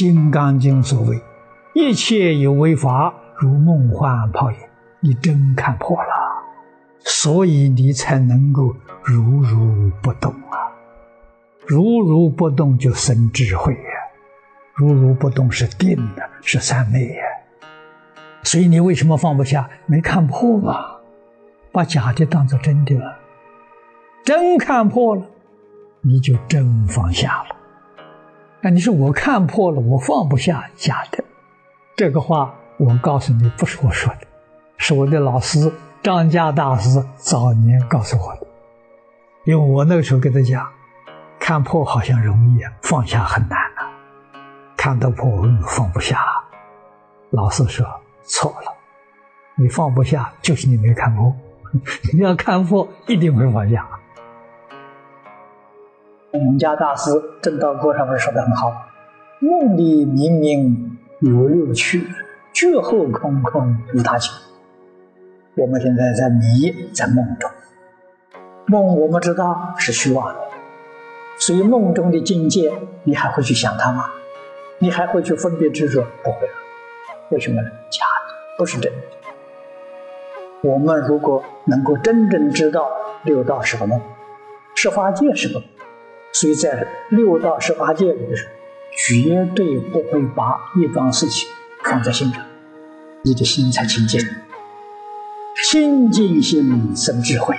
金刚经》所谓：“一切有为法，如梦幻泡影。”你真看破了，所以你才能够如如不动啊！如如不动就生智慧呀，如如不动是定的，是三昧呀。所以你为什么放不下？没看破嘛，把假的当做真的了。真看破了，你就真放下了。那你说我看破了，我放不下假的，这个话我告诉你，不是我说的。是我的老师张家大师早年告诉我的，因为我那个时候跟他讲，看破好像容易啊，放下很难啊，看得破放不下。老师说错了，你放不下就是你没看破，你要看破一定会放下。永嘉大师正道歌上面说的很好：“梦里明明有六趣，觉后空空无他情。”我们现在在迷，在梦中。梦我们知道是虚妄的，所以梦中的境界，你还会去想它吗？你还会去分别执着？不会了。为什么呢？假的，不是真的。我们如果能够真正知道六道是个梦，十法界是个梦，所以在六到十八界里头，绝对不会把一桩事情放在心上，你的心才清净。清净心生智慧，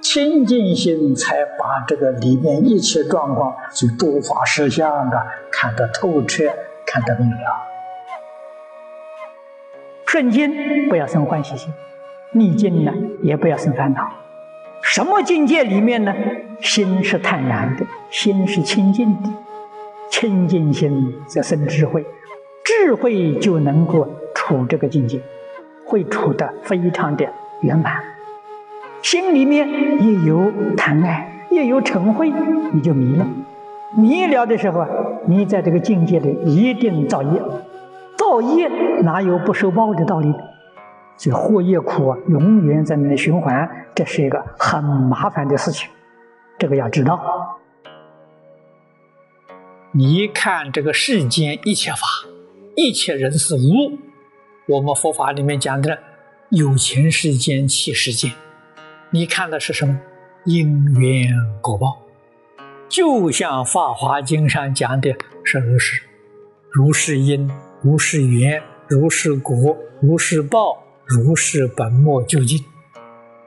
清净心才把这个里面一切状况，是诸法实相的看得透彻，看得明了。顺境不要生欢喜心，逆境呢也不要生烦恼。什么境界里面呢？心是坦然的，心是清净的，清净心则生智慧，智慧就能够处这个境界。会处得非常的圆满，心里面也有贪爱，也有嗔恚，你就迷了。迷了的时候啊，你在这个境界里一定造业，造业哪有不受报的道理？所以祸业苦啊，永远在那里循环，这是一个很麻烦的事情，这个要知道。你看这个世间一切法，一切人事物。我们佛法里面讲的有情世间、气世间，你看的是什么？因缘果报，就像《法华经》上讲的是如是，如是因，如是缘，如是果，如是报，如是本末究竟。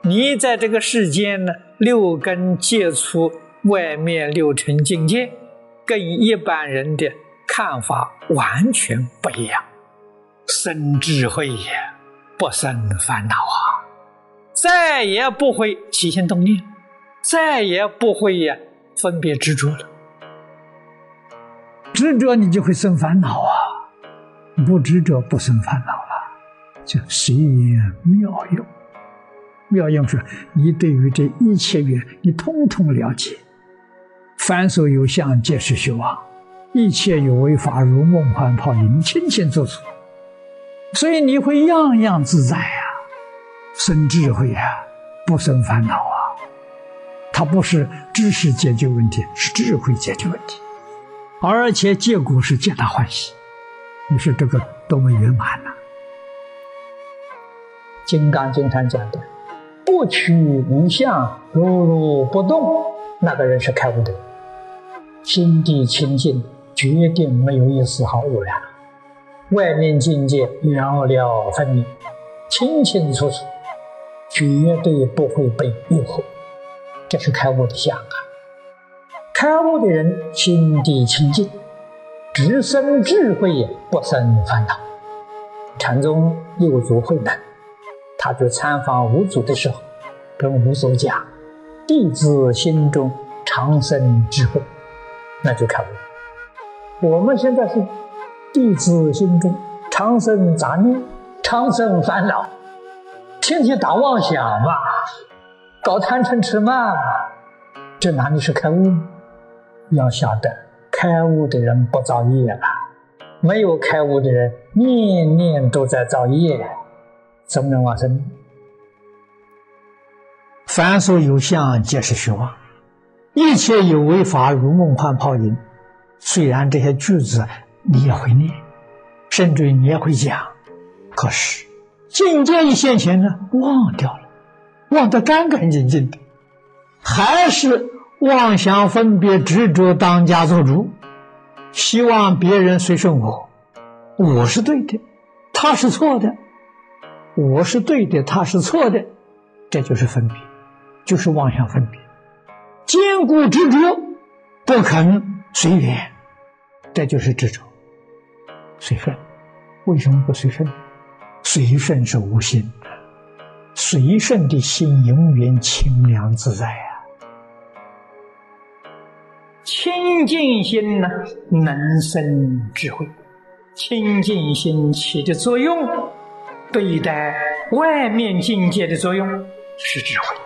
你在这个世间呢，六根接触外面六尘境界，跟一般人的看法完全不一样。生智慧也，不生烦恼啊！再也不会起心动念，再也不会呀分别执着了。执着你就会生烦恼啊，不执着不生烦恼了，叫随缘妙用。妙用是，你对于这一切缘，你通通了解。凡所有相，皆是虚妄；一切有为法，如梦幻泡影，清清楚楚。所以你会样样自在啊，生智慧啊，不生烦恼啊。它不是知识解决问题，是智慧解决问题，而且结果是皆大欢喜。你说这个多么圆满呐！《金刚经》上讲的“不取无相，如如不动”，那个人是开悟的，心地清净，决定没有一丝毫污染。外面境界了了分明，清清楚楚，绝对不会被诱惑。这是开悟的相啊！开悟的人心地清净，只生智慧，不生烦恼。禅宗六祖慧能，他去参访五祖的时候，跟五祖讲：“弟子心中常生智慧。”那就开悟。我们现在是。弟子心中常生杂念，常生烦恼，天天打妄想嘛，搞贪嗔痴慢，这哪里是开悟？要晓得，开悟的人不造业了，没有开悟的人，念念都在造业，怎么能往生？凡所有相，皆是虚妄；一切有为法，如梦幻泡影。虽然这些句子。你也会念，甚至你也会讲，可是境界一现前呢，忘掉了，忘得干干净净的，还是妄想分别执着当家做主，希望别人随顺我，我是对的，他是错的，我是对的，他是错的，这就是分别，就是妄想分别，坚固执着，不肯随缘，这就是执着。随顺，为什么不随顺？随顺是无心，随顺的心永远清凉自在啊！清净心呢，能生智慧。清净心起的作用，对待外面境界的作用是智慧。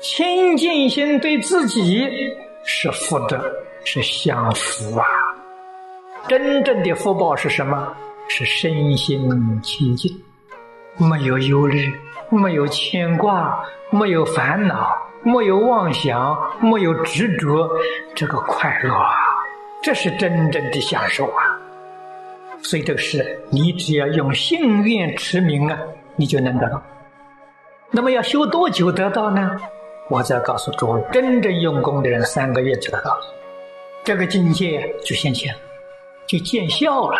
清净心对自己是福德，是享福啊！真正的福报是什么？是身心清净，没有忧虑，没有牵挂，没有烦恼，没有妄想，没有执着，这个快乐啊，这是真正的享受啊！所以这个事，你只要用信愿持名啊，你就能得到。那么要修多久得到呢？我再告诉诸位，真正用功的人，三个月就得到了，这个境界就现前。就见效了。